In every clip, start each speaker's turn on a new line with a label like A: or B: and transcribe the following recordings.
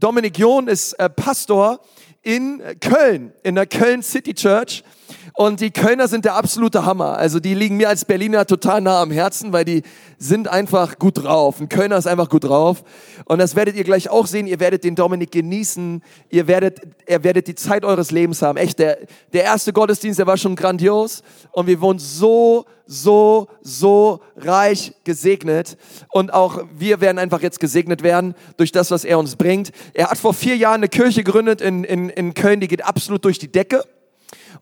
A: Dominik John ist äh, Pastor in Köln, in der Köln City Church. Und die Kölner sind der absolute Hammer. Also die liegen mir als Berliner total nah am Herzen, weil die sind einfach gut drauf. Ein Kölner ist einfach gut drauf. Und das werdet ihr gleich auch sehen. Ihr werdet den Dominik genießen. Ihr werdet, ihr werdet die Zeit eures Lebens haben. Echt, der, der erste Gottesdienst, der war schon grandios. Und wir wurden so, so, so reich gesegnet. Und auch wir werden einfach jetzt gesegnet werden durch das, was er uns bringt. Er hat vor vier Jahren eine Kirche gegründet in, in, in Köln, die geht absolut durch die Decke.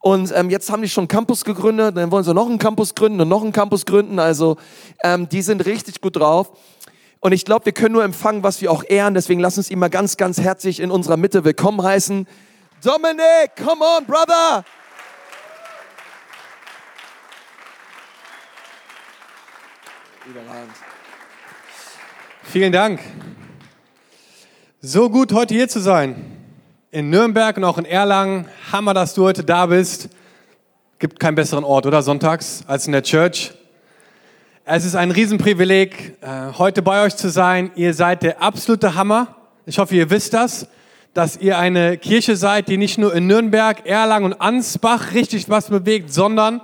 A: Und ähm, jetzt haben die schon einen Campus gegründet, dann wollen sie noch einen Campus gründen und noch einen Campus gründen. Also ähm, die sind richtig gut drauf. Und ich glaube, wir können nur empfangen, was wir auch ehren. Deswegen lass uns ihn mal ganz, ganz herzlich in unserer Mitte willkommen heißen. Dominik, come on, brother!
B: Überragend. Vielen Dank. So gut, heute hier zu sein in Nürnberg und auch in Erlangen. Hammer, dass du heute da bist. Gibt keinen besseren Ort, oder? Sonntags als in der Church. Es ist ein Riesenprivileg, äh, heute bei euch zu sein. Ihr seid der absolute Hammer. Ich hoffe, ihr wisst das, dass ihr eine Kirche seid, die nicht nur in Nürnberg, Erlangen und Ansbach richtig was bewegt, sondern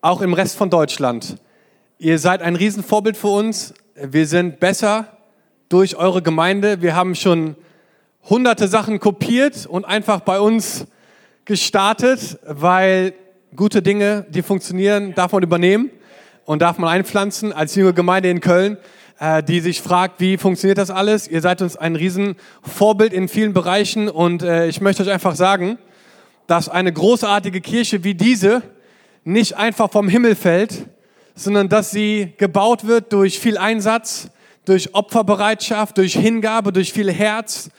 B: auch im Rest von Deutschland. Ihr seid ein Riesenvorbild für uns. Wir sind besser durch eure Gemeinde. Wir haben schon hunderte Sachen kopiert und einfach bei uns gestartet, weil gute Dinge, die funktionieren, darf man übernehmen und darf man einpflanzen als junge Gemeinde in Köln, äh, die sich fragt, wie funktioniert das alles? Ihr seid uns ein Riesenvorbild in vielen Bereichen und äh, ich möchte euch einfach sagen, dass eine großartige Kirche wie diese nicht einfach vom Himmel fällt, sondern dass sie gebaut wird durch viel Einsatz, durch Opferbereitschaft, durch Hingabe, durch viel Herz,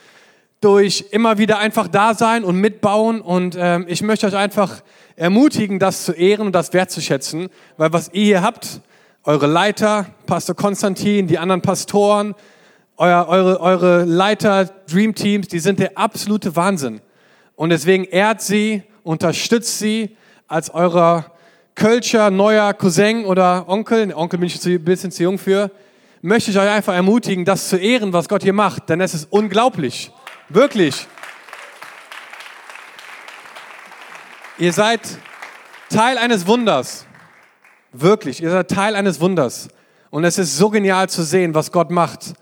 B: durch immer wieder einfach da sein und mitbauen. Und ähm, ich möchte euch einfach ermutigen, das zu ehren und das wertzuschätzen, weil was ihr hier habt, eure Leiter, Pastor Konstantin, die anderen Pastoren, euer, eure, eure Leiter, Dream Teams, die sind der absolute Wahnsinn. Und deswegen ehrt sie, unterstützt sie als eurer Kölscher neuer Cousin oder Onkel, Onkel bin ich ein bisschen zu jung für, möchte ich euch einfach ermutigen, das zu ehren, was Gott hier macht, denn es ist unglaublich. Wirklich. Ihr seid Teil eines Wunders. Wirklich, ihr seid Teil eines Wunders. Und es ist so genial zu sehen, was Gott macht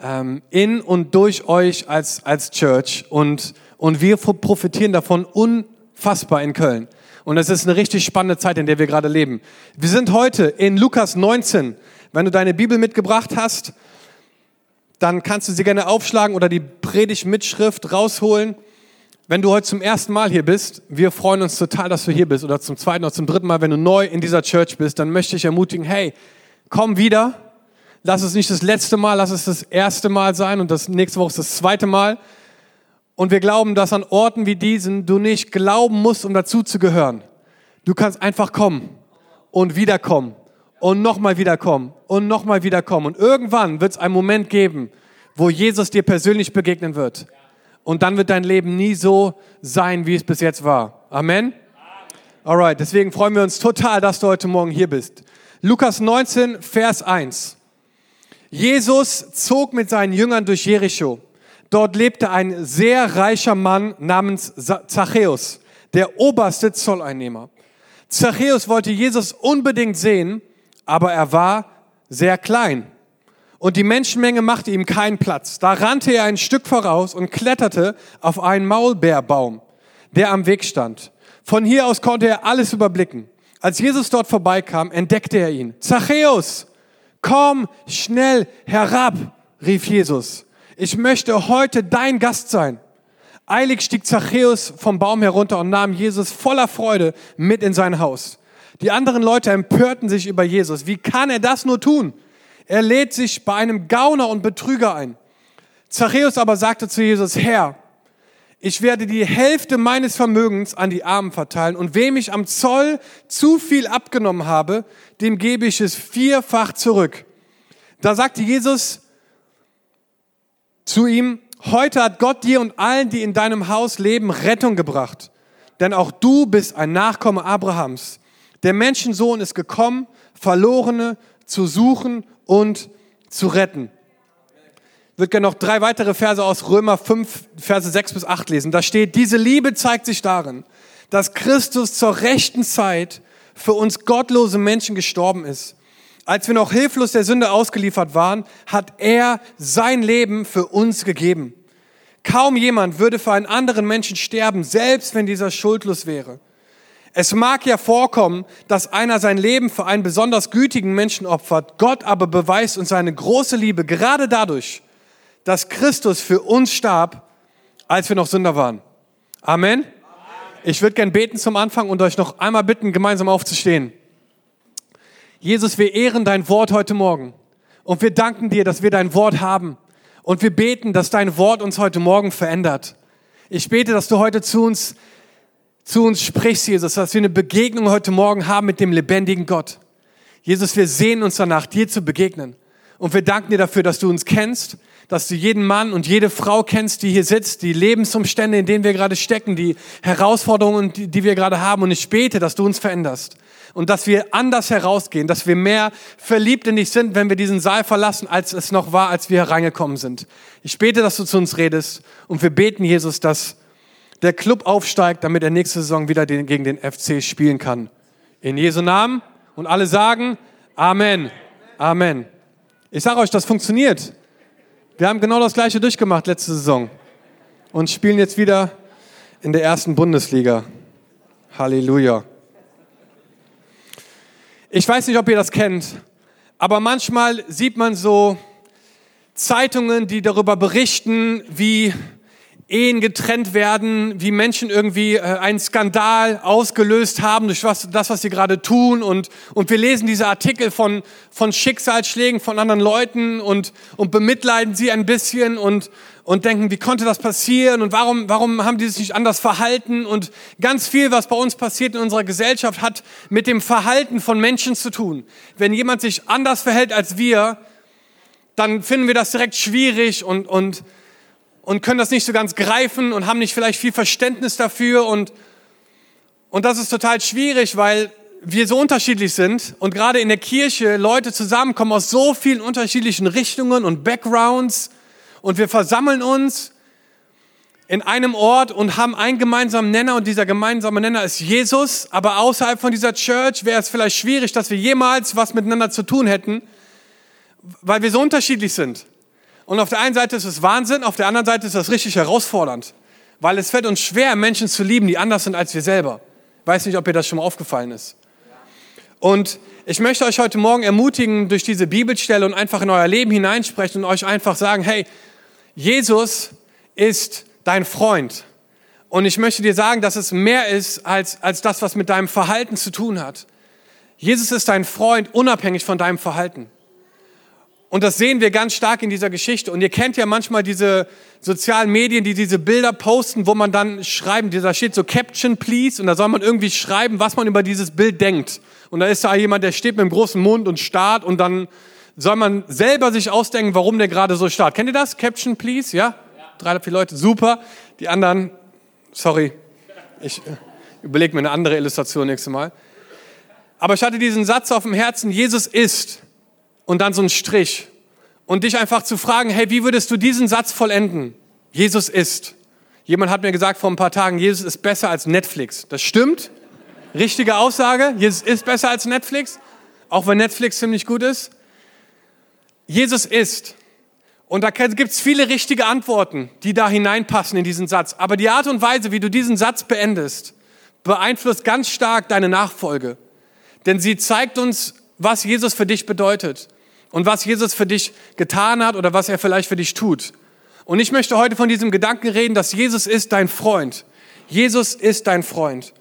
B: ähm, in und durch euch als, als Church. Und, und wir profitieren davon unfassbar in Köln. Und es ist eine richtig spannende Zeit, in der wir gerade leben. Wir sind heute in Lukas 19. Wenn du deine Bibel mitgebracht hast, dann kannst du sie gerne aufschlagen oder die Predigtmitschrift rausholen. Wenn du heute zum ersten Mal hier bist, wir freuen uns total, dass du hier bist oder zum zweiten oder zum dritten Mal, wenn du neu in dieser Church bist, dann möchte ich ermutigen, hey, komm wieder. Lass es nicht das letzte Mal, lass es das erste Mal sein und das nächste Woche ist das zweite Mal. Und wir glauben, dass an Orten wie diesen du nicht glauben musst, um dazu zu gehören. Du kannst einfach kommen und wiederkommen und nochmal wiederkommen und nochmal wiederkommen. Und irgendwann wird es einen Moment geben, wo Jesus dir persönlich begegnen wird. Und dann wird dein Leben nie so sein, wie es bis jetzt war. Amen? Alright, deswegen freuen wir uns total, dass du heute Morgen hier bist. Lukas 19, Vers 1. Jesus zog mit seinen Jüngern durch Jericho. Dort lebte ein sehr reicher Mann namens Zachäus, der oberste Zolleinnehmer. Zachäus wollte Jesus unbedingt sehen, aber er war sehr klein. Und die Menschenmenge machte ihm keinen Platz. Da rannte er ein Stück voraus und kletterte auf einen Maulbeerbaum, der am Weg stand. Von hier aus konnte er alles überblicken. Als Jesus dort vorbeikam, entdeckte er ihn. Zachäus, komm schnell herab, rief Jesus. Ich möchte heute dein Gast sein. Eilig stieg Zachäus vom Baum herunter und nahm Jesus voller Freude mit in sein Haus. Die anderen Leute empörten sich über Jesus. Wie kann er das nur tun? Er lädt sich bei einem Gauner und Betrüger ein. Zachäus aber sagte zu Jesus, Herr, ich werde die Hälfte meines Vermögens an die Armen verteilen und wem ich am Zoll zu viel abgenommen habe, dem gebe ich es vierfach zurück. Da sagte Jesus zu ihm, heute hat Gott dir und allen, die in deinem Haus leben, Rettung gebracht. Denn auch du bist ein Nachkomme Abrahams. Der Menschensohn ist gekommen, Verlorene zu suchen und zu retten. würde gerne noch drei weitere Verse aus Römer 5, Verse 6 bis 8 lesen. Da steht, diese Liebe zeigt sich darin, dass Christus zur rechten Zeit für uns gottlose Menschen gestorben ist. Als wir noch hilflos der Sünde ausgeliefert waren, hat er sein Leben für uns gegeben. Kaum jemand würde für einen anderen Menschen sterben, selbst wenn dieser schuldlos wäre. Es mag ja vorkommen, dass einer sein Leben für einen besonders gütigen Menschen opfert. Gott aber beweist uns seine große Liebe gerade dadurch, dass Christus für uns starb, als wir noch Sünder waren. Amen. Ich würde gern beten zum Anfang und euch noch einmal bitten, gemeinsam aufzustehen. Jesus, wir ehren dein Wort heute Morgen und wir danken dir, dass wir dein Wort haben und wir beten, dass dein Wort uns heute Morgen verändert. Ich bete, dass du heute zu uns, zu uns sprichst, Jesus, dass wir eine Begegnung heute Morgen haben mit dem lebendigen Gott. Jesus, wir sehen uns danach, dir zu begegnen. Und wir danken dir dafür, dass du uns kennst, dass du jeden Mann und jede Frau kennst, die hier sitzt, die Lebensumstände, in denen wir gerade stecken, die Herausforderungen, die, wir gerade haben. Und ich bete, dass du uns veränderst und dass wir anders herausgehen, dass wir mehr verliebt in dich sind, wenn wir diesen Saal verlassen, als es noch war, als wir hereingekommen sind. Ich bete, dass du zu uns redest und wir beten, Jesus, dass der Club aufsteigt, damit er nächste Saison wieder den, gegen den FC spielen kann. In Jesu Namen und alle sagen Amen. Amen. Ich sage euch, das funktioniert. Wir haben genau das gleiche durchgemacht letzte Saison und spielen jetzt wieder in der ersten Bundesliga. Halleluja. Ich weiß nicht, ob ihr das kennt, aber manchmal sieht man so Zeitungen, die darüber berichten, wie Ehen getrennt werden, wie Menschen irgendwie äh, einen Skandal ausgelöst haben durch was, das, was sie gerade tun. Und, und wir lesen diese Artikel von, von Schicksalsschlägen von anderen Leuten und, und bemitleiden sie ein bisschen und, und denken, wie konnte das passieren und warum, warum haben die sich nicht anders verhalten? Und ganz viel, was bei uns passiert in unserer Gesellschaft, hat mit dem Verhalten von Menschen zu tun. Wenn jemand sich anders verhält als wir, dann finden wir das direkt schwierig und, und und können das nicht so ganz greifen und haben nicht vielleicht viel Verständnis dafür. Und, und das ist total schwierig, weil wir so unterschiedlich sind. Und gerade in der Kirche Leute zusammenkommen aus so vielen unterschiedlichen Richtungen und Backgrounds. Und wir versammeln uns in einem Ort und haben einen gemeinsamen Nenner. Und dieser gemeinsame Nenner ist Jesus, aber außerhalb von dieser Church wäre es vielleicht schwierig, dass wir jemals was miteinander zu tun hätten, weil wir so unterschiedlich sind. Und auf der einen Seite ist es Wahnsinn, auf der anderen Seite ist das richtig herausfordernd, weil es fällt uns schwer, Menschen zu lieben, die anders sind als wir selber. Weiß nicht, ob ihr das schon mal aufgefallen ist. Und ich möchte euch heute Morgen ermutigen, durch diese Bibelstelle und einfach in euer Leben hineinsprechen und euch einfach sagen, hey, Jesus ist dein Freund. Und ich möchte dir sagen, dass es mehr ist als, als das, was mit deinem Verhalten zu tun hat. Jesus ist dein Freund, unabhängig von deinem Verhalten. Und das sehen wir ganz stark in dieser Geschichte. Und ihr kennt ja manchmal diese sozialen Medien, die diese Bilder posten, wo man dann schreiben, da steht so Caption Please und da soll man irgendwie schreiben, was man über dieses Bild denkt. Und da ist da jemand, der steht mit einem großen Mund und starrt und dann soll man selber sich ausdenken, warum der gerade so starrt. Kennt ihr das? Caption Please? Ja? ja. Drei, vier Leute, super. Die anderen, sorry, ich äh, überlege mir eine andere Illustration nächstes Mal. Aber ich hatte diesen Satz auf dem Herzen, Jesus ist und dann so ein Strich. Und dich einfach zu fragen, hey, wie würdest du diesen Satz vollenden? Jesus ist. Jemand hat mir gesagt vor ein paar Tagen, Jesus ist besser als Netflix. Das stimmt. Richtige Aussage. Jesus ist besser als Netflix. Auch wenn Netflix ziemlich gut ist. Jesus ist. Und da gibt es viele richtige Antworten, die da hineinpassen in diesen Satz. Aber die Art und Weise, wie du diesen Satz beendest, beeinflusst ganz stark deine Nachfolge. Denn sie zeigt uns, was Jesus für dich bedeutet und was Jesus für dich getan hat oder was er vielleicht für dich tut. Und ich möchte heute von diesem Gedanken reden, dass Jesus ist dein Freund. Jesus ist dein Freund.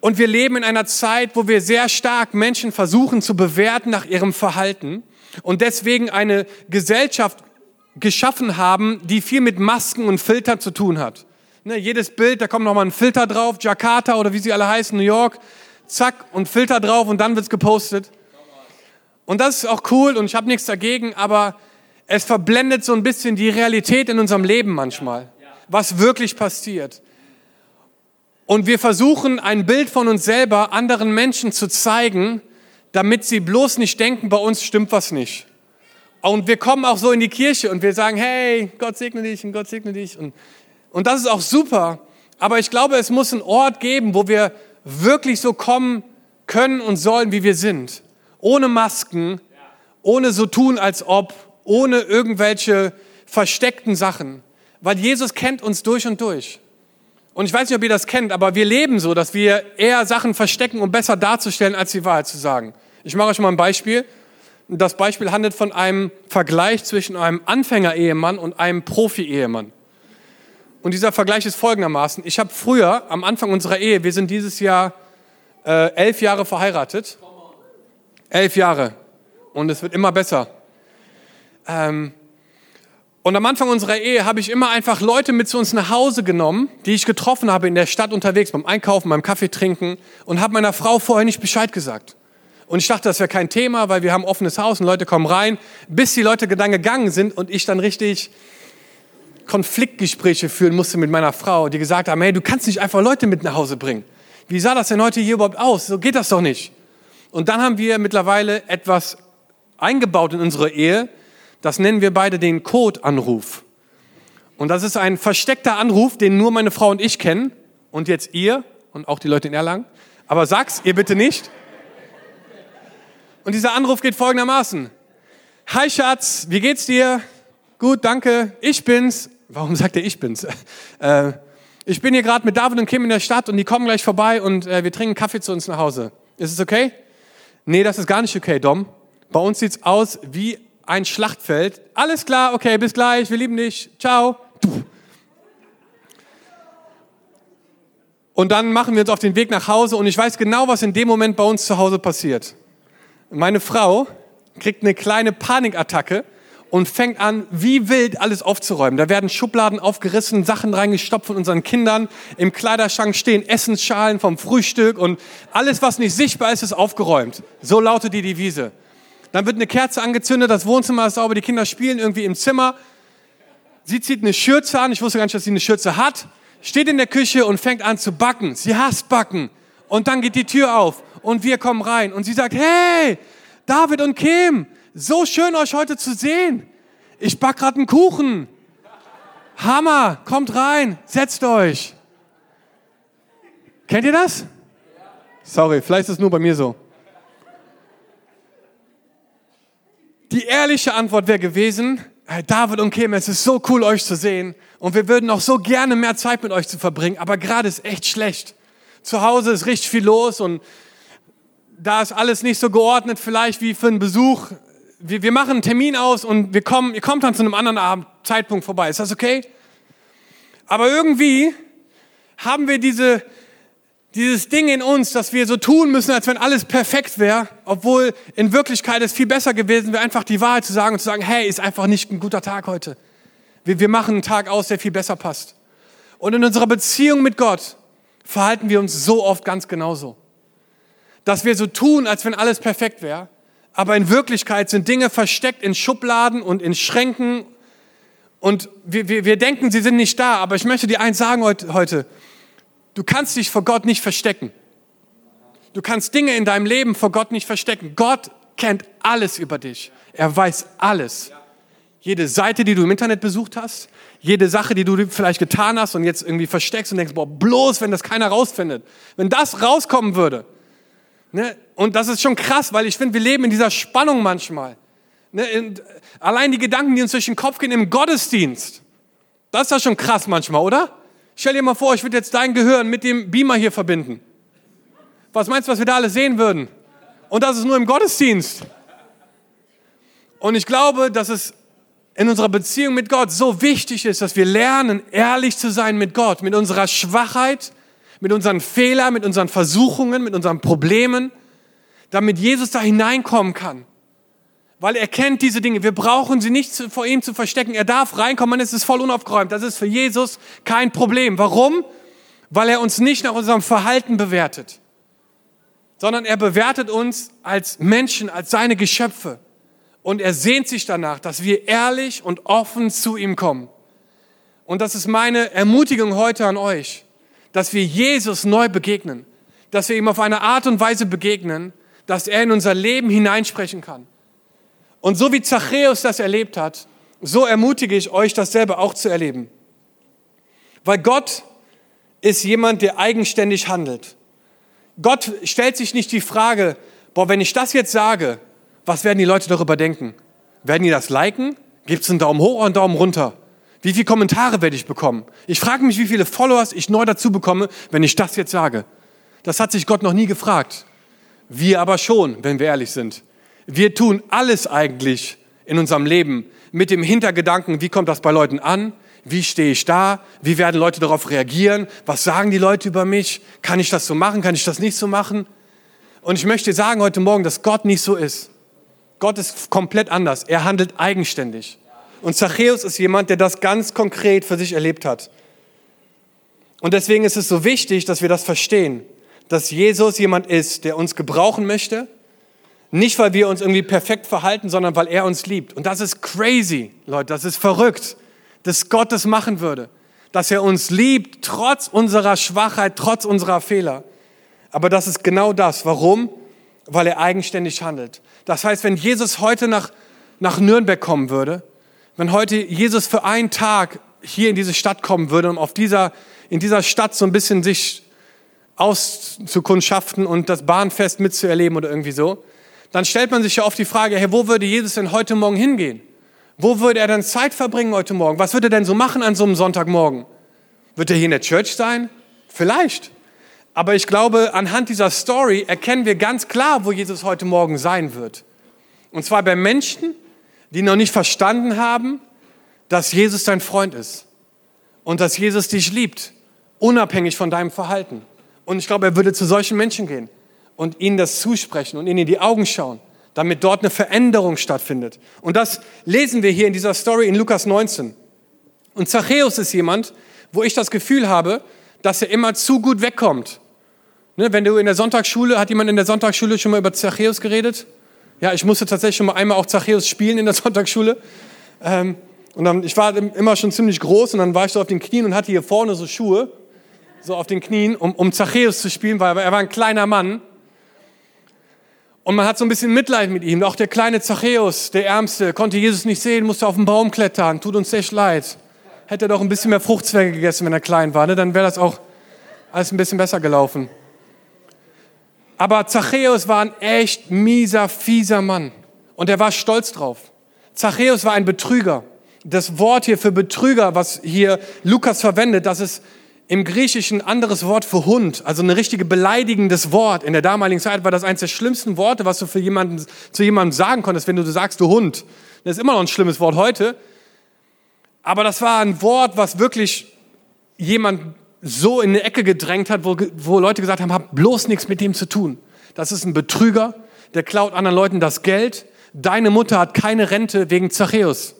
B: Und wir leben in einer Zeit, wo wir sehr stark Menschen versuchen zu bewerten nach ihrem Verhalten und deswegen eine Gesellschaft geschaffen haben, die viel mit Masken und Filtern zu tun hat. Ne, jedes Bild, da kommt nochmal ein Filter drauf, Jakarta oder wie sie alle heißen, New York, zack, und Filter drauf und dann wird's gepostet. Und das ist auch cool und ich habe nichts dagegen, aber es verblendet so ein bisschen die Realität in unserem Leben manchmal, was wirklich passiert. Und wir versuchen ein Bild von uns selber anderen Menschen zu zeigen, damit sie bloß nicht denken, bei uns stimmt was nicht. Und wir kommen auch so in die Kirche und wir sagen, hey, Gott segne dich und Gott segne dich. Und, und das ist auch super. Aber ich glaube, es muss einen Ort geben, wo wir wirklich so kommen können und sollen, wie wir sind. Ohne Masken, ohne so tun, als ob, ohne irgendwelche versteckten Sachen. Weil Jesus kennt uns durch und durch. Und ich weiß nicht, ob ihr das kennt, aber wir leben so, dass wir eher Sachen verstecken, um besser darzustellen, als die Wahrheit zu sagen. Ich mache euch mal ein Beispiel. Das Beispiel handelt von einem Vergleich zwischen einem Anfänger-Ehemann und einem Profi-Ehemann. Und dieser Vergleich ist folgendermaßen. Ich habe früher, am Anfang unserer Ehe, wir sind dieses Jahr äh, elf Jahre verheiratet. Elf Jahre. Und es wird immer besser. Ähm, und am Anfang unserer Ehe habe ich immer einfach Leute mit zu uns nach Hause genommen, die ich getroffen habe in der Stadt unterwegs, beim Einkaufen, beim Kaffee trinken und habe meiner Frau vorher nicht Bescheid gesagt. Und ich dachte, das wäre kein Thema, weil wir haben ein offenes Haus und Leute kommen rein, bis die Leute dann gegangen sind und ich dann richtig Konfliktgespräche führen musste mit meiner Frau, die gesagt haben, hey, du kannst nicht einfach Leute mit nach Hause bringen. Wie sah das denn heute hier überhaupt aus? So geht das doch nicht. Und dann haben wir mittlerweile etwas eingebaut in unsere Ehe, das nennen wir beide den Code-Anruf. Und das ist ein versteckter Anruf, den nur meine Frau und ich kennen. Und jetzt ihr und auch die Leute in Erlangen. Aber sag's ihr bitte nicht. Und dieser Anruf geht folgendermaßen. Hi Schatz, wie geht's dir? Gut, danke. Ich bin's. Warum sagt er ich bin's? Äh, ich bin hier gerade mit David und Kim in der Stadt und die kommen gleich vorbei und äh, wir trinken Kaffee zu uns nach Hause. Ist es okay? Nee, das ist gar nicht okay, Dom. Bei uns sieht's aus wie ein Schlachtfeld. Alles klar, okay, bis gleich, wir lieben dich, ciao. Und dann machen wir uns auf den Weg nach Hause und ich weiß genau, was in dem Moment bei uns zu Hause passiert. Meine Frau kriegt eine kleine Panikattacke und fängt an, wie wild alles aufzuräumen. Da werden Schubladen aufgerissen, Sachen reingestopft von unseren Kindern. Im Kleiderschrank stehen Essensschalen vom Frühstück und alles, was nicht sichtbar ist, ist aufgeräumt. So lautet die Devise. Dann wird eine Kerze angezündet, das Wohnzimmer ist sauber, die Kinder spielen irgendwie im Zimmer. Sie zieht eine Schürze an, ich wusste gar nicht, dass sie eine Schürze hat, steht in der Küche und fängt an zu backen. Sie hasst backen. Und dann geht die Tür auf und wir kommen rein und sie sagt, hey, David und Kim, so schön euch heute zu sehen. Ich back gerade einen Kuchen. Hammer, kommt rein, setzt euch. Kennt ihr das? Sorry, vielleicht ist es nur bei mir so. Die ehrliche Antwort wäre gewesen, hey David und Kim, es ist so cool, euch zu sehen. Und wir würden auch so gerne mehr Zeit mit euch zu verbringen. Aber gerade ist echt schlecht. Zu Hause ist richtig viel los und da ist alles nicht so geordnet vielleicht wie für einen Besuch. Wir, wir machen einen Termin aus und wir kommen, ihr kommt dann zu einem anderen Abend, Zeitpunkt vorbei. Ist das okay? Aber irgendwie haben wir diese, dieses Ding in uns, dass wir so tun müssen, als wenn alles perfekt wäre, obwohl in Wirklichkeit es viel besser gewesen wäre, einfach die Wahrheit zu sagen und zu sagen, hey, ist einfach nicht ein guter Tag heute. Wir, wir machen einen Tag aus, der viel besser passt. Und in unserer Beziehung mit Gott verhalten wir uns so oft ganz genauso. Dass wir so tun, als wenn alles perfekt wäre, aber in Wirklichkeit sind Dinge versteckt in Schubladen und in Schränken und wir, wir, wir denken, sie sind nicht da. Aber ich möchte dir eins sagen heute, Du kannst dich vor Gott nicht verstecken. Du kannst Dinge in deinem Leben vor Gott nicht verstecken. Gott kennt alles über dich. Er weiß alles. Jede Seite, die du im Internet besucht hast, jede Sache, die du vielleicht getan hast und jetzt irgendwie versteckst und denkst, boah, bloß, wenn das keiner rausfindet. Wenn das rauskommen würde. Ne? Und das ist schon krass, weil ich finde, wir leben in dieser Spannung manchmal. Ne? allein die Gedanken, die uns durch den Kopf gehen im Gottesdienst. Das ist ja schon krass manchmal, oder? Stell dir mal vor, ich würde jetzt dein Gehirn mit dem Beamer hier verbinden. Was meinst du, was wir da alles sehen würden? Und das ist nur im Gottesdienst. Und ich glaube, dass es in unserer Beziehung mit Gott so wichtig ist, dass wir lernen, ehrlich zu sein mit Gott, mit unserer Schwachheit, mit unseren Fehlern, mit unseren Versuchungen, mit unseren Problemen, damit Jesus da hineinkommen kann weil er kennt diese Dinge. Wir brauchen sie nicht vor ihm zu verstecken. Er darf reinkommen, es ist voll unaufgeräumt. Das ist für Jesus kein Problem. Warum? Weil er uns nicht nach unserem Verhalten bewertet, sondern er bewertet uns als Menschen, als seine Geschöpfe. Und er sehnt sich danach, dass wir ehrlich und offen zu ihm kommen. Und das ist meine Ermutigung heute an euch, dass wir Jesus neu begegnen, dass wir ihm auf eine Art und Weise begegnen, dass er in unser Leben hineinsprechen kann Und so wie Zachäus das erlebt hat, so ermutige ich euch, das selber auch zu erleben. Weil Gott ist jemand, der eigenständig handelt. Gott stellt sich nicht die Frage, boah, wenn ich das jetzt sage, was werden die Leute darüber denken? Werden die das liken? Gibt es einen Daumen hoch oder einen Daumen runter? Wie viele Kommentare werde ich bekommen? Ich frage mich, wie viele Followers ich neu dazu bekomme, wenn ich das jetzt sage. Das hat sich Gott noch nie gefragt. Wir aber schon, wenn wir ehrlich sind. Wir tun alles eigentlich in unserem Leben mit dem Hintergedanken, wie kommt das bei Leuten an? Wie stehe ich da? Wie werden Leute darauf reagieren? Was sagen die Leute über mich? Kann ich das so machen? Kann ich das nicht so machen? Und ich möchte sagen heute Morgen, dass Gott nicht so ist. Gott ist komplett anders. Er handelt eigenständig. Und Zachäus ist jemand, der das ganz konkret für sich erlebt hat. Und deswegen ist es so wichtig, dass wir das verstehen, dass Jesus jemand ist, der uns gebrauchen möchte. Nicht, weil wir uns irgendwie perfekt verhalten, sondern weil er uns liebt. Und das ist crazy, Leute, das ist verrückt, dass Gott das machen würde. Dass er uns liebt, trotz unserer Schwachheit, trotz unserer Fehler. Aber das ist genau das. Warum? Weil er eigenständig handelt. Das heißt, wenn Jesus heute nach, nach Nürnberg kommen würde, wenn heute Jesus für einen Tag hier in diese Stadt kommen würde, um auf dieser, in dieser Stadt so ein bisschen sich auszukundschaften und das Bahnfest mitzuerleben oder irgendwie so, dann stellt man sich ja oft die Frage, hey, wo würde Jesus denn heute Morgen hingehen? Wo würde er denn Zeit verbringen heute Morgen? Was würde er denn so machen an so einem Sonntagmorgen? Wird er hier in der Church sein? Vielleicht. Aber ich glaube, anhand dieser Story erkennen wir ganz klar, wo Jesus heute Morgen sein wird. Und zwar bei Menschen, die noch nicht verstanden haben, dass Jesus dein Freund ist und dass Jesus dich liebt, unabhängig von deinem Verhalten. Und ich glaube, er würde zu solchen Menschen gehen und ihnen das zusprechen und ihnen in die Augen schauen, damit dort eine Veränderung stattfindet. Und das lesen wir hier in dieser Story in Lukas 19. Und Zachäus ist jemand, wo ich das Gefühl habe, dass er immer zu gut wegkommt. Ne, wenn du in der Sonntagsschule, hat jemand in der Sonntagsschule schon mal über Zachäus geredet? Ja, ich musste tatsächlich schon mal einmal auch Zachäus spielen in der Sonntagsschule. Ähm, und dann, ich war immer schon ziemlich groß und dann war ich so auf den Knien und hatte hier vorne so Schuhe, so auf den Knien, um, um Zachäus zu spielen, weil er war ein kleiner Mann. Und man hat so ein bisschen Mitleid mit ihm. Auch der kleine Zachäus, der Ärmste, konnte Jesus nicht sehen, musste auf den Baum klettern. Tut uns echt leid. Hätte er doch ein bisschen mehr Fruchtzwerge gegessen, wenn er klein war, ne? dann wäre das auch alles ein bisschen besser gelaufen. Aber Zachäus war ein echt mieser, fieser Mann. Und er war stolz drauf. Zachäus war ein Betrüger. Das Wort hier für Betrüger, was hier Lukas verwendet, das ist im Griechischen ein anderes Wort für Hund, also ein richtige beleidigendes Wort. In der damaligen Zeit war das eines der schlimmsten Worte, was du für jemanden, zu jemandem sagen konntest, wenn du sagst, du Hund. Das ist immer noch ein schlimmes Wort heute. Aber das war ein Wort, was wirklich jemand so in eine Ecke gedrängt hat, wo, wo Leute gesagt haben, hab bloß nichts mit dem zu tun. Das ist ein Betrüger, der klaut anderen Leuten das Geld. Deine Mutter hat keine Rente wegen Zachäus.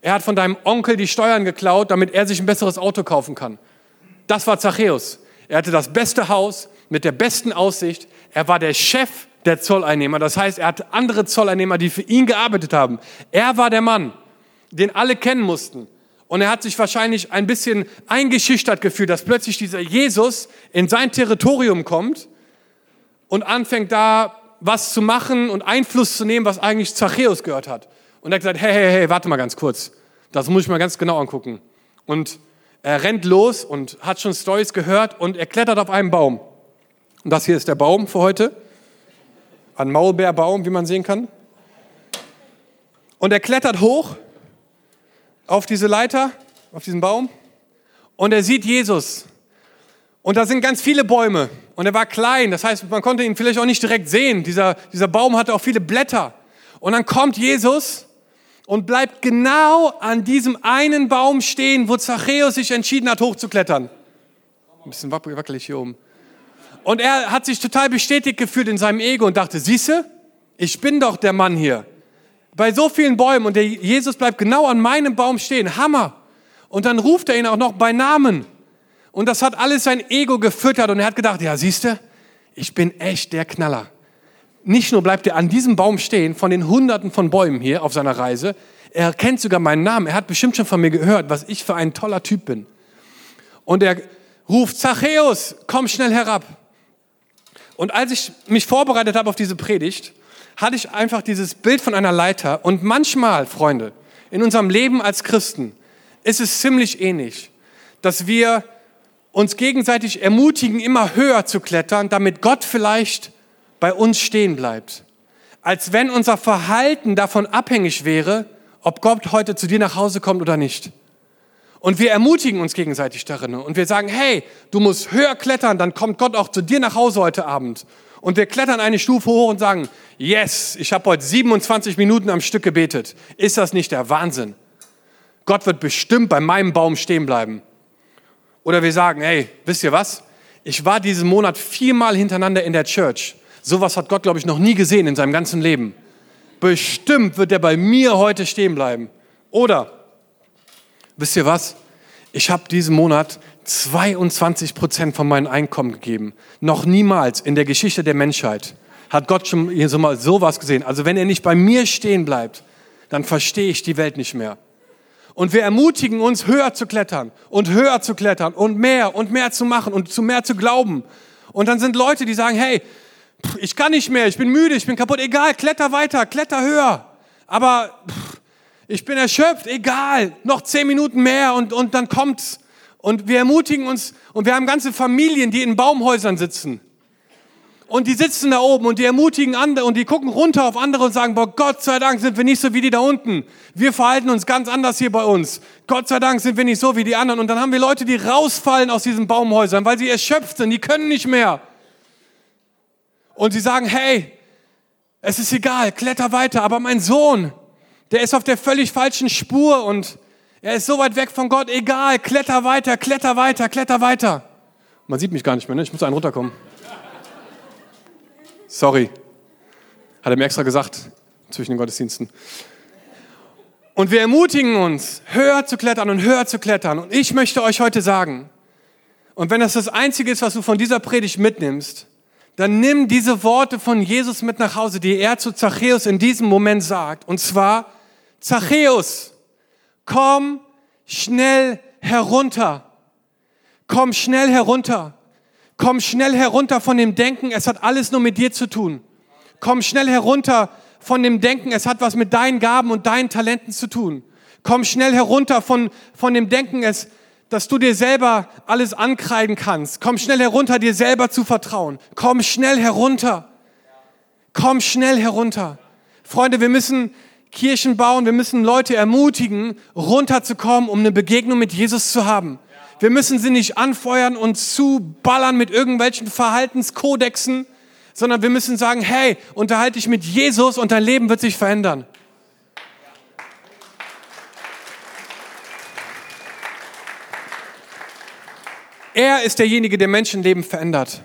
B: Er hat von deinem Onkel die Steuern geklaut, damit er sich ein besseres Auto kaufen kann. Das war Zachäus. Er hatte das beste Haus mit der besten Aussicht. Er war der Chef der Zolleinnehmer. Das heißt, er hatte andere Zolleinnehmer, die für ihn gearbeitet haben. Er war der Mann, den alle kennen mussten. Und er hat sich wahrscheinlich ein bisschen eingeschüchtert gefühlt, dass plötzlich dieser Jesus in sein Territorium kommt und anfängt da was zu machen und Einfluss zu nehmen, was eigentlich Zachäus gehört hat. Und er hat gesagt, hey, hey, hey, warte mal ganz kurz. Das muss ich mal ganz genau angucken. Und er rennt los und hat schon Stories gehört und er klettert auf einen Baum. Und das hier ist der Baum für heute. Ein Maulbeerbaum, wie man sehen kann. Und er klettert hoch auf diese Leiter, auf diesen Baum und er sieht Jesus. Und da sind ganz viele Bäume und er war klein, das heißt, man konnte ihn vielleicht auch nicht direkt sehen. Dieser, dieser Baum hatte auch viele Blätter. Und dann kommt Jesus und bleibt genau an diesem einen Baum stehen, wo Zachäus sich entschieden hat, hochzuklettern. Ein bisschen wackelig hier oben. Und er hat sich total bestätigt gefühlt in seinem Ego und dachte, siehste, ich bin doch der Mann hier bei so vielen Bäumen und der Jesus bleibt genau an meinem Baum stehen. Hammer. Und dann ruft er ihn auch noch bei Namen. Und das hat alles sein Ego gefüttert und er hat gedacht, ja, siehste, ich bin echt der Knaller. Nicht nur bleibt er an diesem Baum stehen, von den Hunderten von Bäumen hier auf seiner Reise, er kennt sogar meinen Namen. Er hat bestimmt schon von mir gehört, was ich für ein toller Typ bin. Und er ruft, Zachäus, komm schnell herab. Und als ich mich vorbereitet habe auf diese Predigt, hatte ich einfach dieses Bild von einer Leiter. Und manchmal, Freunde, in unserem Leben als Christen ist es ziemlich ähnlich, dass wir uns gegenseitig ermutigen, immer höher zu klettern, damit Gott vielleicht bei uns stehen bleibt. Als wenn unser Verhalten davon abhängig wäre, ob Gott heute zu dir nach Hause kommt oder nicht. Und wir ermutigen uns gegenseitig darin. Und wir sagen, hey, du musst höher klettern, dann kommt Gott auch zu dir nach Hause heute Abend. Und wir klettern eine Stufe hoch und sagen, yes, ich habe heute 27 Minuten am Stück gebetet. Ist das nicht der Wahnsinn? Gott wird bestimmt bei meinem Baum stehen bleiben. Oder wir sagen, hey, wisst ihr was? Ich war diesen Monat viermal hintereinander in der Church. Sowas hat Gott, glaube ich, noch nie gesehen in seinem ganzen Leben. Bestimmt wird er bei mir heute stehen bleiben. Oder, wisst ihr was? Ich habe diesen Monat 22 Prozent von meinem Einkommen gegeben. Noch niemals in der Geschichte der Menschheit hat Gott schon hier so mal sowas gesehen. Also wenn er nicht bei mir stehen bleibt, dann verstehe ich die Welt nicht mehr. Und wir ermutigen uns, höher zu klettern und höher zu klettern und mehr und mehr zu machen und zu mehr zu glauben. Und dann sind Leute, die sagen, hey, ich kann nicht mehr, ich bin müde, ich bin kaputt, egal, kletter weiter, kletter höher. Aber ich bin erschöpft, egal, noch zehn Minuten mehr und, und dann kommt's. Und wir ermutigen uns und wir haben ganze Familien, die in Baumhäusern sitzen. Und die sitzen da oben und die ermutigen andere und die gucken runter auf andere und sagen, boah, Gott sei Dank sind wir nicht so wie die da unten. Wir verhalten uns ganz anders hier bei uns. Gott sei Dank sind wir nicht so wie die anderen. Und dann haben wir Leute, die rausfallen aus diesen Baumhäusern, weil sie erschöpft sind, die können nicht mehr. Und sie sagen, hey, es ist egal, kletter weiter. Aber mein Sohn, der ist auf der völlig falschen Spur und er ist so weit weg von Gott, egal, kletter weiter, kletter weiter, kletter weiter. Man sieht mich gar nicht mehr, ne? ich muss einen runterkommen. Sorry, hat er mir extra gesagt zwischen den Gottesdiensten. Und wir ermutigen uns, höher zu klettern und höher zu klettern. Und ich möchte euch heute sagen, und wenn das das Einzige ist, was du von dieser Predigt mitnimmst, dann nimm diese Worte von Jesus mit nach Hause, die er zu Zachäus in diesem Moment sagt. Und zwar, Zachäus, komm schnell herunter. Komm schnell herunter. Komm schnell herunter von dem Denken, es hat alles nur mit dir zu tun. Komm schnell herunter von dem Denken, es hat was mit deinen Gaben und deinen Talenten zu tun. Komm schnell herunter von, von dem Denken, es, dass du dir selber alles ankreiden kannst. Komm schnell herunter, dir selber zu vertrauen. Komm schnell herunter. Komm schnell herunter. Freunde, wir müssen Kirchen bauen, wir müssen Leute ermutigen, runterzukommen, um eine Begegnung mit Jesus zu haben. Wir müssen sie nicht anfeuern und zuballern mit irgendwelchen Verhaltenskodexen, sondern wir müssen sagen, hey, unterhalte dich mit Jesus und dein Leben wird sich verändern. Er ist derjenige, der Menschenleben verändert.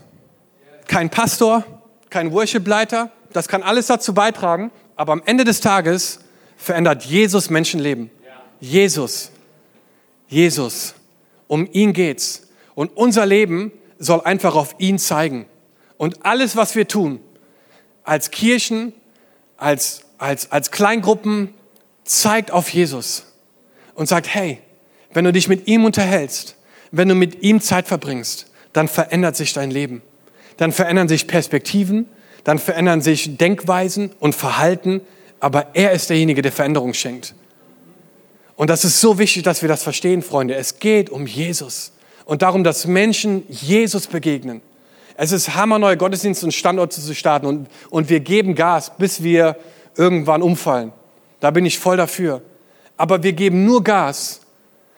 B: Kein Pastor, kein Worshipleiter, das kann alles dazu beitragen, aber am Ende des Tages verändert Jesus Menschenleben. Jesus. Jesus. Um ihn geht's. Und unser Leben soll einfach auf ihn zeigen. Und alles, was wir tun, als Kirchen, als, als, als Kleingruppen, zeigt auf Jesus und sagt, hey, wenn du dich mit ihm unterhältst, wenn du mit ihm Zeit verbringst, dann verändert sich dein Leben. Dann verändern sich Perspektiven, dann verändern sich Denkweisen und Verhalten, aber er ist derjenige, der Veränderung schenkt. Und das ist so wichtig, dass wir das verstehen, Freunde. Es geht um Jesus und darum, dass Menschen Jesus begegnen. Es ist hammer, neue Gottesdienste und Standorte zu starten und, und wir geben Gas, bis wir irgendwann umfallen. Da bin ich voll dafür. Aber wir geben nur Gas,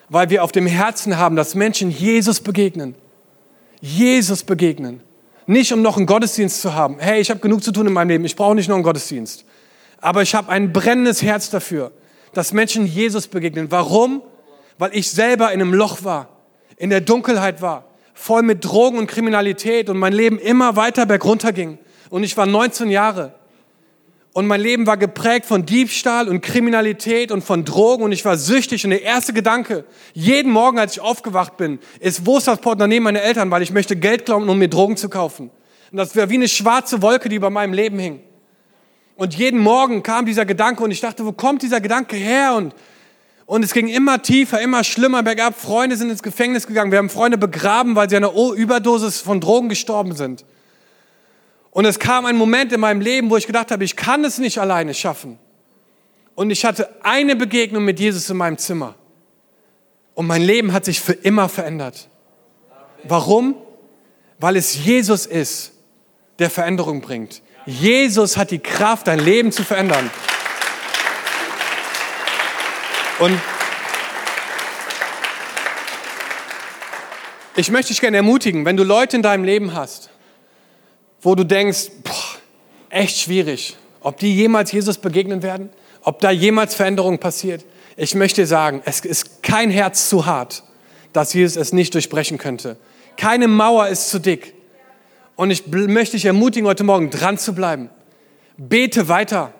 B: weil wir auf dem Herzen haben, dass Menschen Jesus begegnen. Jesus begegnen. Nicht um noch einen Gottesdienst zu haben. Hey, ich habe genug zu tun in meinem Leben. Ich brauche nicht noch einen Gottesdienst. Aber ich habe ein brennendes Herz dafür, dass Menschen Jesus begegnen. Warum? Weil ich selber in einem Loch war, in der Dunkelheit war, voll mit Drogen und Kriminalität und mein Leben immer weiter bergunter ging. Und ich war 19 Jahre. Und mein Leben war geprägt von Diebstahl und Kriminalität und von Drogen und ich war süchtig. Und der erste Gedanke, jeden Morgen, als ich aufgewacht bin, ist, wo ist das Portemonnaie meiner Eltern, weil ich möchte Geld klauen, um mir Drogen zu kaufen. Und das wäre wie eine schwarze Wolke, die über meinem Leben hing. Und jeden Morgen kam dieser Gedanke und ich dachte, wo kommt dieser Gedanke her? Und, und es ging immer tiefer, immer schlimmer bergab. Freunde sind ins Gefängnis gegangen. Wir haben Freunde begraben, weil sie an einer Überdosis von Drogen gestorben sind. Und es kam ein Moment in meinem Leben, wo ich gedacht habe, ich kann es nicht alleine schaffen. Und ich hatte eine Begegnung mit Jesus in meinem Zimmer. Und mein Leben hat sich für immer verändert. Warum? Weil es Jesus ist, der Veränderung bringt. Jesus hat die Kraft, dein Leben zu verändern. Und ich möchte dich gerne ermutigen, wenn du Leute in deinem Leben hast, wo du denkst, boah, echt schwierig, ob die jemals Jesus begegnen werden, ob da jemals Veränderung passiert. Ich möchte sagen, es ist kein Herz zu hart, dass Jesus es nicht durchbrechen könnte. Keine Mauer ist zu dick. Und ich möchte dich ermutigen, heute Morgen dran zu bleiben. Bete weiter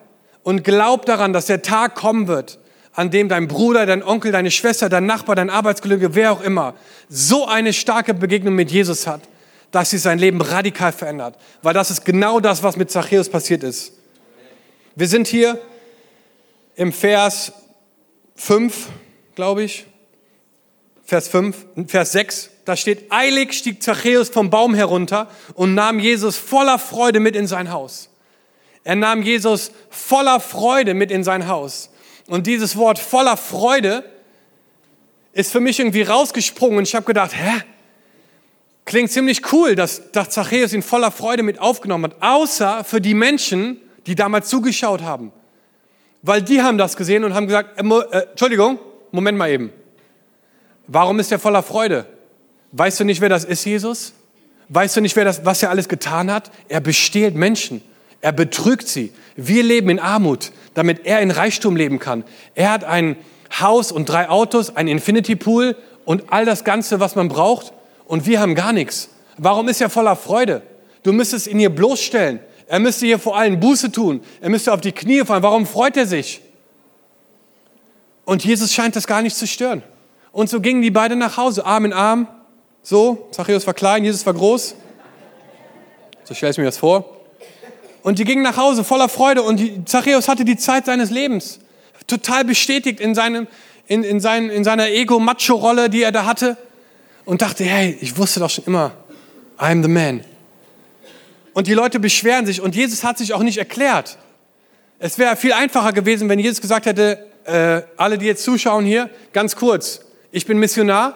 B: und glaub daran, dass der Tag kommen wird, an dem dein Bruder, dein Onkel, deine Schwester, dein Nachbar, dein Arbeitskollege, wer auch immer, so eine starke Begegnung mit Jesus hat, dass sie sein Leben radikal verändert. Weil das ist genau das, was mit Zachäus passiert ist. Wir sind hier im Vers 5, glaube ich, Vers 5, Vers 6, da steht, eilig stieg Zachäus vom Baum herunter und nahm Jesus voller Freude mit in sein Haus. Er nahm Jesus voller Freude mit in sein Haus. Und dieses Wort voller Freude ist für mich irgendwie rausgesprungen und ich habe gedacht, hä? Klingt ziemlich cool, dass, dass Zachäus ihn voller Freude mit aufgenommen hat, außer für die Menschen, die damals zugeschaut haben. Weil die haben das gesehen und haben gesagt, äh, äh, Entschuldigung, Moment mal eben. Warum ist er voller Freude? Weißt du nicht, wer das ist, Jesus? Weißt du nicht, wer das, was er alles getan hat? Er bestehlt Menschen. Er betrügt sie. Wir leben in Armut, damit er in Reichtum leben kann. Er hat ein Haus und drei Autos, ein Infinity Pool und all das Ganze, was man braucht. Und wir haben gar nichts. Warum ist er voller Freude? Du müsstest ihn hier bloßstellen. Er müsste hier vor allen Buße tun. Er müsste auf die Knie fallen. Warum freut er sich? Und Jesus scheint das gar nicht zu stören. Und so gingen die beiden nach Hause, Arm in Arm. So, Zachäus war klein, Jesus war groß. So stelle ich mir das vor. Und die gingen nach Hause voller Freude und Zachäus hatte die Zeit seines Lebens. Total bestätigt in, seinem, in, in, sein, in seiner Ego-Macho-Rolle, die er da hatte. Und dachte, hey, ich wusste doch schon immer, I'm the man. Und die Leute beschweren sich und Jesus hat sich auch nicht erklärt. Es wäre viel einfacher gewesen, wenn Jesus gesagt hätte, äh, alle, die jetzt zuschauen hier, ganz kurz, ich bin Missionar,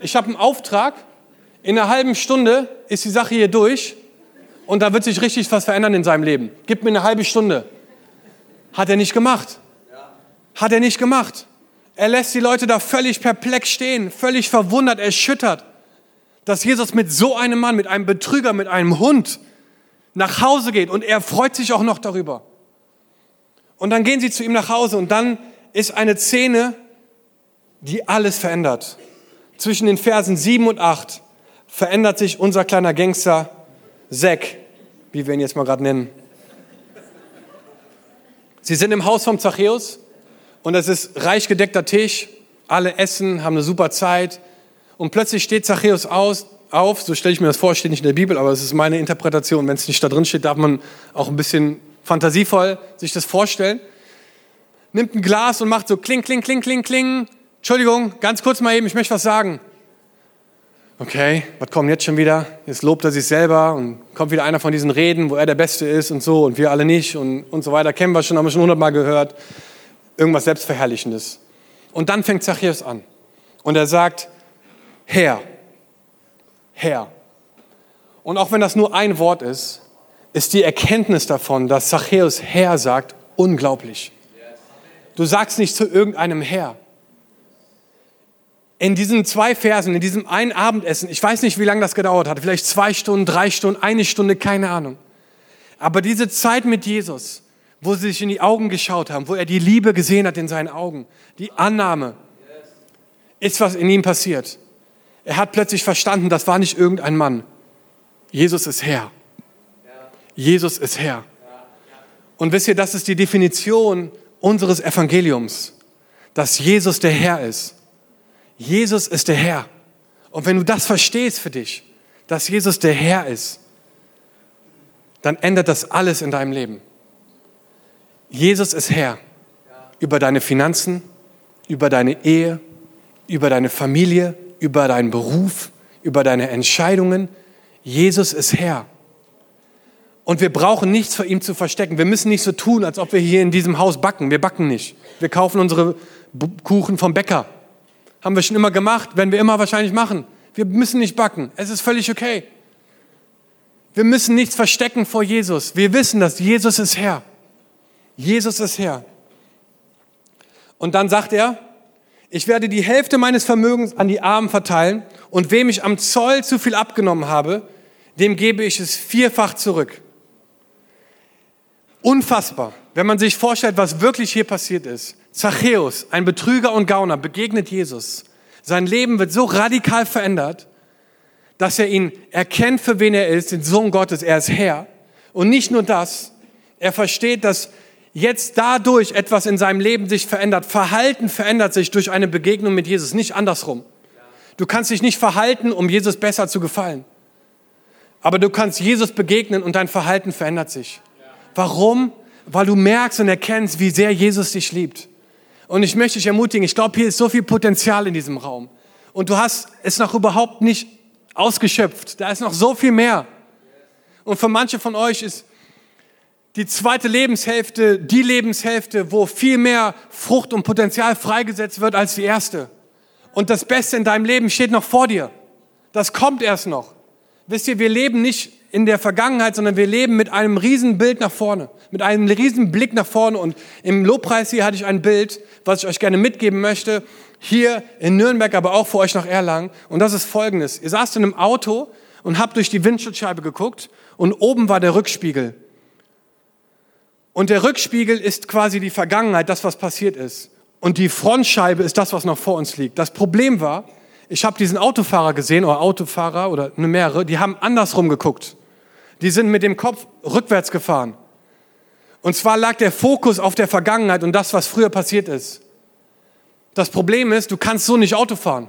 B: ich habe einen Auftrag, in einer halben Stunde ist die Sache hier durch und da wird sich richtig was verändern in seinem Leben. Gib mir eine halbe Stunde. Hat er nicht gemacht. Hat er nicht gemacht. Er lässt die Leute da völlig perplex stehen, völlig verwundert, erschüttert, dass Jesus mit so einem Mann, mit einem Betrüger, mit einem Hund nach Hause geht und er freut sich auch noch darüber. Und dann gehen sie zu ihm nach Hause und dann ist eine Szene, die alles verändert. Zwischen den Versen 7 und 8 verändert sich unser kleiner Gangster Zack, wie wir ihn jetzt mal gerade nennen. Sie sind im Haus vom Zachäus und es ist reich gedeckter Tisch. Alle essen, haben eine super Zeit. Und plötzlich steht Zachäus aus, auf, so stelle ich mir das vor, steht nicht in der Bibel, aber es ist meine Interpretation. Wenn es nicht da drin steht, darf man auch ein bisschen fantasievoll sich das vorstellen. Nimmt ein Glas und macht so kling, kling, kling, kling, kling. Entschuldigung, ganz kurz mal eben, ich möchte was sagen. Okay, was kommt jetzt schon wieder? Jetzt lobt er sich selber und kommt wieder einer von diesen Reden, wo er der Beste ist und so und wir alle nicht und, und so weiter. Kennen wir schon, haben wir schon hundertmal gehört. Irgendwas Selbstverherrlichendes. Und dann fängt Zachäus an. Und er sagt, Herr, Herr. Und auch wenn das nur ein Wort ist, ist die Erkenntnis davon, dass Zachäus Herr sagt, unglaublich. Du sagst nicht zu irgendeinem Herr. In diesen zwei Versen, in diesem einen Abendessen, ich weiß nicht, wie lange das gedauert hat, vielleicht zwei Stunden, drei Stunden, eine Stunde, keine Ahnung. Aber diese Zeit mit Jesus, wo sie sich in die Augen geschaut haben, wo er die Liebe gesehen hat in seinen Augen, die Annahme, ist was in ihm passiert. Er hat plötzlich verstanden, das war nicht irgendein Mann. Jesus ist Herr. Jesus ist Herr. Und wisst ihr, das ist die Definition unseres Evangeliums, dass Jesus der Herr ist. Jesus ist der Herr. Und wenn du das verstehst für dich, dass Jesus der Herr ist, dann ändert das alles in deinem Leben. Jesus ist Herr über deine Finanzen, über deine Ehe, über deine Familie, über deinen Beruf, über deine Entscheidungen. Jesus ist Herr. Und wir brauchen nichts vor ihm zu verstecken. Wir müssen nicht so tun, als ob wir hier in diesem Haus backen. Wir backen nicht. Wir kaufen unsere Kuchen vom Bäcker. Haben wir schon immer gemacht, werden wir immer wahrscheinlich machen. Wir müssen nicht backen. Es ist völlig okay. Wir müssen nichts verstecken vor Jesus. Wir wissen, dass Jesus ist Herr. Jesus ist Herr. Und dann sagt er, ich werde die Hälfte meines Vermögens an die Armen verteilen und wem ich am Zoll zu viel abgenommen habe, dem gebe ich es vierfach zurück. Unfassbar, wenn man sich vorstellt, was wirklich hier passiert ist. Zachäus, ein Betrüger und Gauner, begegnet Jesus. Sein Leben wird so radikal verändert, dass er ihn erkennt, für wen er ist, den Sohn Gottes, er ist Herr. Und nicht nur das, er versteht, dass jetzt dadurch etwas in seinem Leben sich verändert. Verhalten verändert sich durch eine Begegnung mit Jesus, nicht andersrum. Du kannst dich nicht verhalten, um Jesus besser zu gefallen. Aber du kannst Jesus begegnen und dein Verhalten verändert sich. Warum? Weil du merkst und erkennst, wie sehr Jesus dich liebt. Und ich möchte dich ermutigen, ich glaube, hier ist so viel Potenzial in diesem Raum. Und du hast es noch überhaupt nicht ausgeschöpft. Da ist noch so viel mehr. Und für manche von euch ist die zweite Lebenshälfte die Lebenshälfte, wo viel mehr Frucht und Potenzial freigesetzt wird als die erste. Und das Beste in deinem Leben steht noch vor dir. Das kommt erst noch. Wisst ihr, wir leben nicht in der Vergangenheit, sondern wir leben mit einem riesen Bild nach vorne, mit einem riesen Blick nach vorne. Und im Lobpreis hier hatte ich ein Bild, was ich euch gerne mitgeben möchte, hier in Nürnberg, aber auch für euch nach Erlangen. Und das ist folgendes. Ihr saßt in einem Auto und habt durch die Windschutzscheibe geguckt und oben war der Rückspiegel. Und der Rückspiegel ist quasi die Vergangenheit, das, was passiert ist. Und die Frontscheibe ist das, was noch vor uns liegt. Das Problem war, ich habe diesen Autofahrer gesehen, oder Autofahrer, oder eine mehrere, die haben andersrum geguckt. Die sind mit dem Kopf rückwärts gefahren. Und zwar lag der Fokus auf der Vergangenheit und das, was früher passiert ist. Das Problem ist, du kannst so nicht Auto fahren.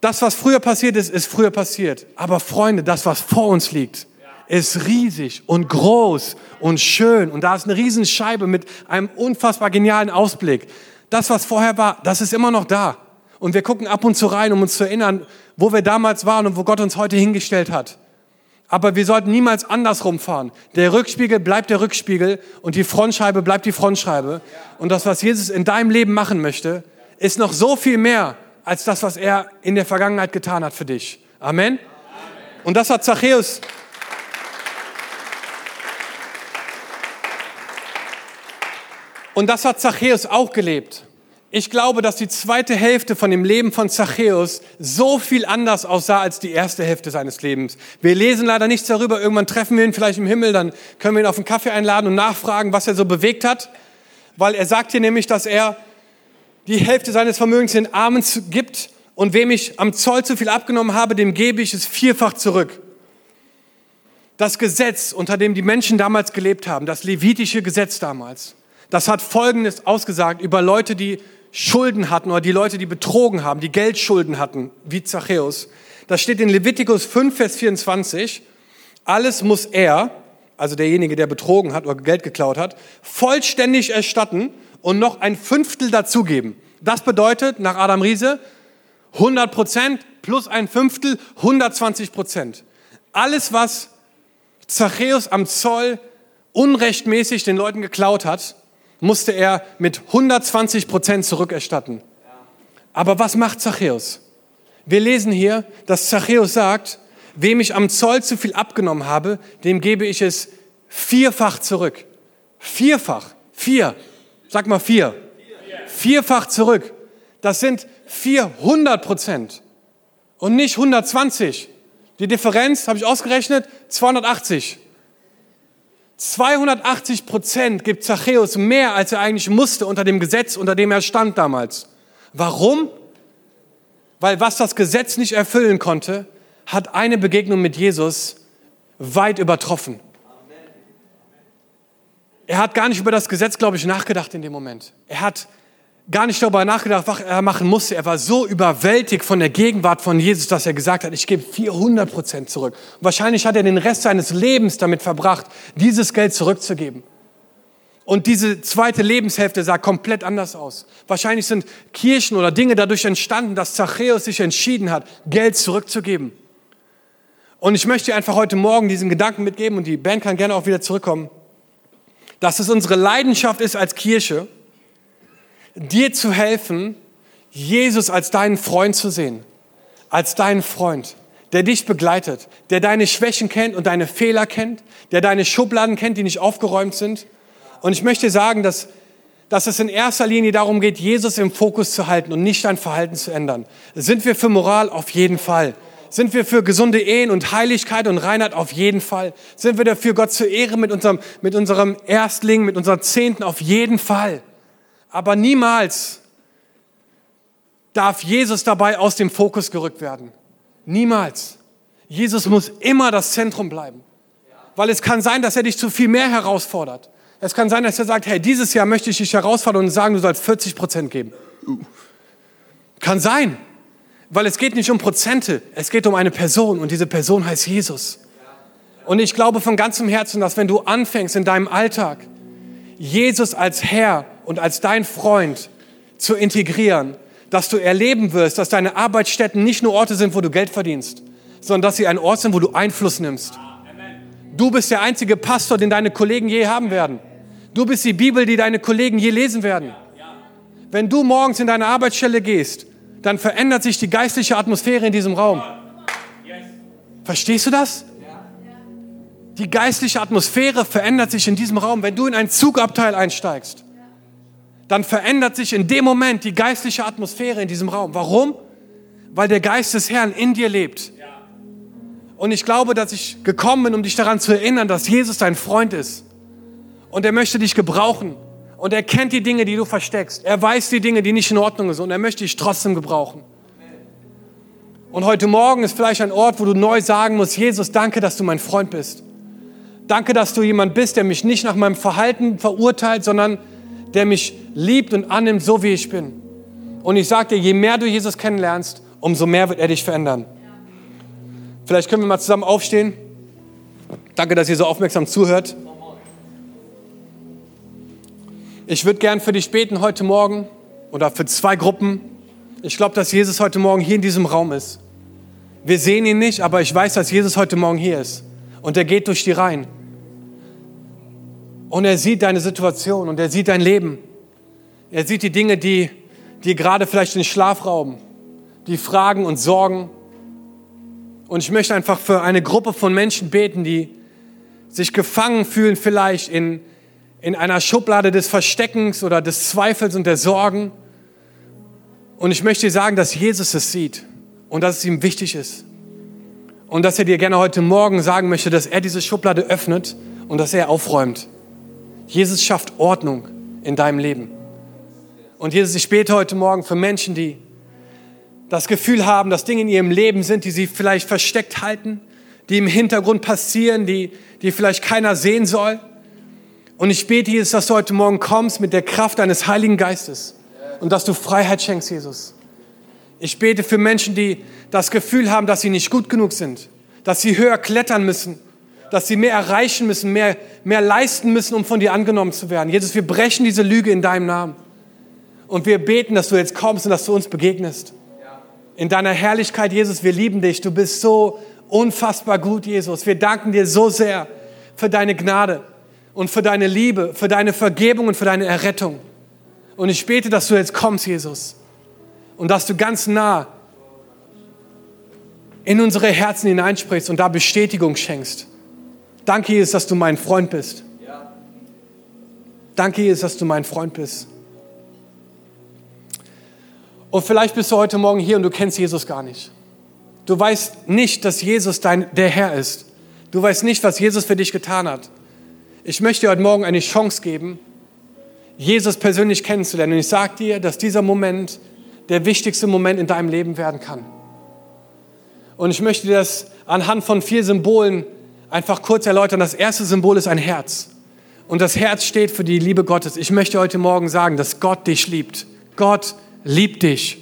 B: Das, was früher passiert ist, ist früher passiert. Aber Freunde, das, was vor uns liegt, ist riesig und groß und schön. Und da ist eine Riesenscheibe mit einem unfassbar genialen Ausblick. Das, was vorher war, das ist immer noch da. Und wir gucken ab und zu rein, um uns zu erinnern, wo wir damals waren und wo Gott uns heute hingestellt hat. Aber wir sollten niemals andersrum fahren. Der Rückspiegel bleibt der Rückspiegel und die Frontscheibe bleibt die Frontscheibe. Und das, was Jesus in deinem Leben machen möchte, ist noch so viel mehr als das, was er in der Vergangenheit getan hat für dich. Amen. Und das hat Zachäus Und das hat Zachäus auch gelebt. Ich glaube, dass die zweite Hälfte von dem Leben von Zachäus so viel anders aussah als die erste Hälfte seines Lebens. Wir lesen leider nichts darüber. Irgendwann treffen wir ihn vielleicht im Himmel, dann können wir ihn auf einen Kaffee einladen und nachfragen, was er so bewegt hat. Weil er sagt hier nämlich, dass er die Hälfte seines Vermögens den Armen gibt und wem ich am Zoll zu viel abgenommen habe, dem gebe ich es vierfach zurück. Das Gesetz, unter dem die Menschen damals gelebt haben, das levitische Gesetz damals, das hat Folgendes ausgesagt über Leute, die Schulden hatten oder die Leute, die betrogen haben, die Geldschulden hatten, wie Zachäus. Das steht in Levitikus 5, Vers 24. Alles muss er, also derjenige, der betrogen hat oder Geld geklaut hat, vollständig erstatten und noch ein Fünftel dazugeben. Das bedeutet nach Adam Riese 100 Prozent plus ein Fünftel, 120 Prozent. Alles, was Zachäus am Zoll unrechtmäßig den Leuten geklaut hat, musste er mit 120 Prozent zurückerstatten. Aber was macht Zachäus? Wir lesen hier, dass Zachäus sagt, wem ich am Zoll zu viel abgenommen habe, dem gebe ich es vierfach zurück. Vierfach. Vier. Sag mal vier. Vierfach zurück. Das sind 400 Prozent und nicht 120. Die Differenz, habe ich ausgerechnet, 280. 280 Prozent gibt Zachäus mehr, als er eigentlich musste unter dem Gesetz, unter dem er stand damals. Warum? Weil was das Gesetz nicht erfüllen konnte, hat eine Begegnung mit Jesus weit übertroffen. Er hat gar nicht über das Gesetz, glaube ich, nachgedacht in dem Moment. Er hat gar nicht darüber nachgedacht, was er machen musste. Er war so überwältigt von der Gegenwart von Jesus, dass er gesagt hat, ich gebe 400 Prozent zurück. Wahrscheinlich hat er den Rest seines Lebens damit verbracht, dieses Geld zurückzugeben. Und diese zweite Lebenshälfte sah komplett anders aus. Wahrscheinlich sind Kirchen oder Dinge dadurch entstanden, dass Zachäus sich entschieden hat, Geld zurückzugeben. Und ich möchte einfach heute Morgen diesen Gedanken mitgeben und die Band kann gerne auch wieder zurückkommen, dass es unsere Leidenschaft ist als Kirche, dir zu helfen, Jesus als deinen Freund zu sehen, als deinen Freund, der dich begleitet, der deine Schwächen kennt und deine Fehler kennt, der deine Schubladen kennt, die nicht aufgeräumt sind. Und ich möchte sagen, dass, dass es in erster Linie darum geht, Jesus im Fokus zu halten und nicht dein Verhalten zu ändern. Sind wir für Moral? Auf jeden Fall. Sind wir für gesunde Ehen und Heiligkeit und Reinheit? Auf jeden Fall. Sind wir dafür, Gott zu ehren mit unserem, mit unserem Erstling, mit unserem Zehnten? Auf jeden Fall. Aber niemals darf Jesus dabei aus dem Fokus gerückt werden. Niemals. Jesus muss immer das Zentrum bleiben. Weil es kann sein, dass er dich zu viel mehr herausfordert. Es kann sein, dass er sagt, hey, dieses Jahr möchte ich dich herausfordern und sagen, du sollst 40 Prozent geben. Kann sein. Weil es geht nicht um Prozente, es geht um eine Person und diese Person heißt Jesus. Und ich glaube von ganzem Herzen, dass wenn du anfängst in deinem Alltag, Jesus als Herr und als dein Freund zu integrieren, dass du erleben wirst, dass deine Arbeitsstätten nicht nur Orte sind, wo du Geld verdienst, sondern dass sie ein Ort sind, wo du Einfluss nimmst. Du bist der einzige Pastor, den deine Kollegen je haben werden. Du bist die Bibel, die deine Kollegen je lesen werden. Wenn du morgens in deine Arbeitsstelle gehst, dann verändert sich die geistliche Atmosphäre in diesem Raum. Verstehst du das? Die geistliche Atmosphäre verändert sich in diesem Raum. Wenn du in ein Zugabteil einsteigst, dann verändert sich in dem Moment die geistliche Atmosphäre in diesem Raum. Warum? Weil der Geist des Herrn in dir lebt. Und ich glaube, dass ich gekommen bin, um dich daran zu erinnern, dass Jesus dein Freund ist. Und er möchte dich gebrauchen. Und er kennt die Dinge, die du versteckst. Er weiß die Dinge, die nicht in Ordnung sind. Und er möchte dich trotzdem gebrauchen. Und heute Morgen ist vielleicht ein Ort, wo du neu sagen musst, Jesus, danke, dass du mein Freund bist. Danke, dass du jemand bist, der mich nicht nach meinem Verhalten verurteilt, sondern der mich liebt und annimmt, so wie ich bin. Und ich sage dir, je mehr du Jesus kennenlernst, umso mehr wird er dich verändern. Vielleicht können wir mal zusammen aufstehen. Danke, dass ihr so aufmerksam zuhört. Ich würde gern für dich beten heute Morgen oder für zwei Gruppen. Ich glaube, dass Jesus heute Morgen hier in diesem Raum ist. Wir sehen ihn nicht, aber ich weiß, dass Jesus heute Morgen hier ist. Und er geht durch die Reihen. Und er sieht deine Situation und er sieht dein Leben. Er sieht die Dinge, die dir gerade vielleicht den Schlaf rauben, die Fragen und Sorgen. Und ich möchte einfach für eine Gruppe von Menschen beten, die sich gefangen fühlen vielleicht in in einer Schublade des Versteckens oder des Zweifels und der Sorgen. Und ich möchte dir sagen, dass Jesus es sieht und dass es ihm wichtig ist. Und dass er dir gerne heute Morgen sagen möchte, dass er diese Schublade öffnet und dass er aufräumt. Jesus schafft Ordnung in deinem Leben. Und Jesus, ich bete heute Morgen für Menschen, die das Gefühl haben, dass Dinge in ihrem Leben sind, die sie vielleicht versteckt halten, die im Hintergrund passieren, die, die vielleicht keiner sehen soll. Und ich bete, Jesus, dass du heute Morgen kommst mit der Kraft deines Heiligen Geistes und dass du Freiheit schenkst, Jesus. Ich bete für Menschen, die das Gefühl haben, dass sie nicht gut genug sind, dass sie höher klettern müssen, dass sie mehr erreichen müssen, mehr, mehr leisten müssen, um von dir angenommen zu werden. Jesus, wir brechen diese Lüge in deinem Namen. Und wir beten, dass du jetzt kommst und dass du uns begegnest. In deiner Herrlichkeit, Jesus, wir lieben dich. Du bist so unfassbar gut, Jesus. Wir danken dir so sehr für deine Gnade und für deine Liebe, für deine Vergebung und für deine Errettung. Und ich bete, dass du jetzt kommst, Jesus, und dass du ganz nah in unsere Herzen hineinsprichst und da Bestätigung schenkst. Danke, Jesus, dass du mein Freund bist. Danke, Jesus, dass du mein Freund bist. Und vielleicht bist du heute Morgen hier und du kennst Jesus gar nicht. Du weißt nicht, dass Jesus dein, der Herr ist. Du weißt nicht, was Jesus für dich getan hat. Ich möchte dir heute Morgen eine Chance geben, Jesus persönlich kennenzulernen. Und ich sage dir, dass dieser Moment der wichtigste Moment in deinem Leben werden kann. Und ich möchte dir das anhand von vier Symbolen einfach kurz erläutern. Das erste Symbol ist ein Herz. Und das Herz steht für die Liebe Gottes. Ich möchte heute Morgen sagen, dass Gott dich liebt. Gott liebt dich.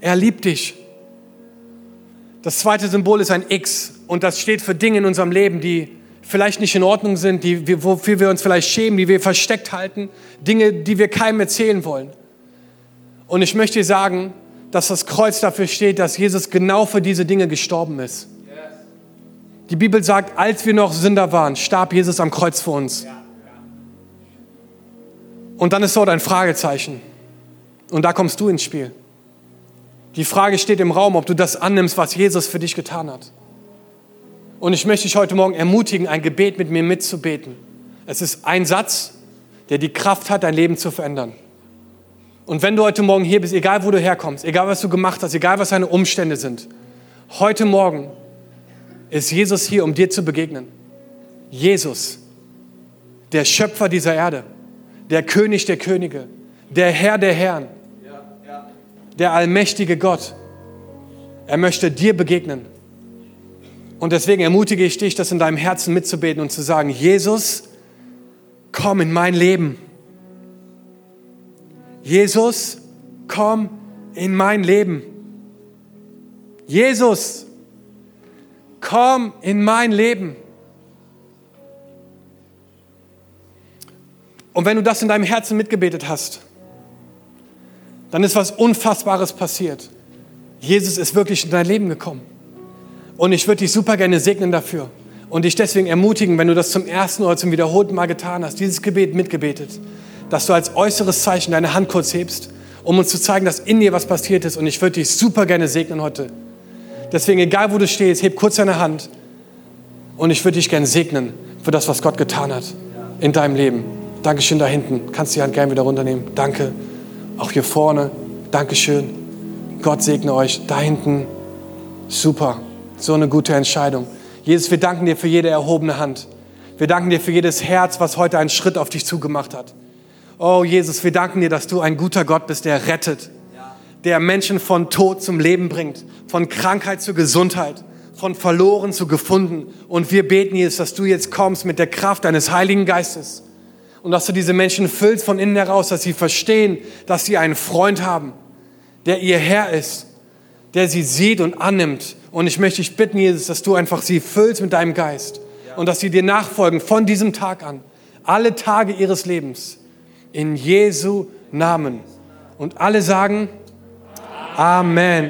B: Er liebt dich. Das zweite Symbol ist ein X. Und das steht für Dinge in unserem Leben, die vielleicht nicht in Ordnung sind, die, wofür wir uns vielleicht schämen, die wir versteckt halten, Dinge, die wir keinem erzählen wollen. Und ich möchte sagen, dass das Kreuz dafür steht, dass Jesus genau für diese Dinge gestorben ist. Die Bibel sagt, als wir noch Sünder waren, starb Jesus am Kreuz für uns. Und dann ist dort ein Fragezeichen. Und da kommst du ins Spiel. Die Frage steht im Raum, ob du das annimmst, was Jesus für dich getan hat. Und ich möchte dich heute Morgen ermutigen, ein Gebet mit mir mitzubeten. Es ist ein Satz, der die Kraft hat, dein Leben zu verändern. Und wenn du heute Morgen hier bist, egal wo du herkommst, egal was du gemacht hast, egal was deine Umstände sind, heute Morgen ist Jesus hier, um dir zu begegnen. Jesus, der Schöpfer dieser Erde, der König der Könige, der Herr der Herren, der allmächtige Gott. Er möchte dir begegnen. Und deswegen ermutige ich dich, das in deinem Herzen mitzubeten und zu sagen, Jesus, komm in mein Leben. Jesus, komm in mein Leben. Jesus, komm in mein Leben. Und wenn du das in deinem Herzen mitgebetet hast, dann ist was Unfassbares passiert. Jesus ist wirklich in dein Leben gekommen. Und ich würde dich super gerne segnen dafür und dich deswegen ermutigen, wenn du das zum ersten oder zum wiederholten Mal getan hast, dieses Gebet mitgebetet, dass du als äußeres Zeichen deine Hand kurz hebst, um uns zu zeigen, dass in dir was passiert ist. Und ich würde dich super gerne segnen heute. Deswegen, egal wo du stehst, heb kurz deine Hand und ich würde dich gerne segnen für das, was Gott getan hat in deinem Leben. Dankeschön da hinten. Kannst die Hand gerne wieder runternehmen. Danke. Auch hier vorne. Dankeschön. Gott segne euch. Da hinten. Super. So eine gute Entscheidung. Jesus, wir danken dir für jede erhobene Hand. Wir danken dir für jedes Herz, was heute einen Schritt auf dich zugemacht hat. Oh Jesus, wir danken dir, dass du ein guter Gott bist, der rettet, der Menschen von Tod zum Leben bringt, von Krankheit zu Gesundheit, von verloren zu gefunden. Und wir beten, Jesus, dass du jetzt kommst mit der Kraft deines Heiligen Geistes und dass du diese Menschen füllst von innen heraus, dass sie verstehen, dass sie einen Freund haben, der ihr Herr ist, der sie sieht und annimmt. Und ich möchte dich bitten, Jesus, dass du einfach sie füllst mit deinem Geist und dass sie dir nachfolgen von diesem Tag an, alle Tage ihres Lebens, in Jesu Namen. Und alle sagen Amen.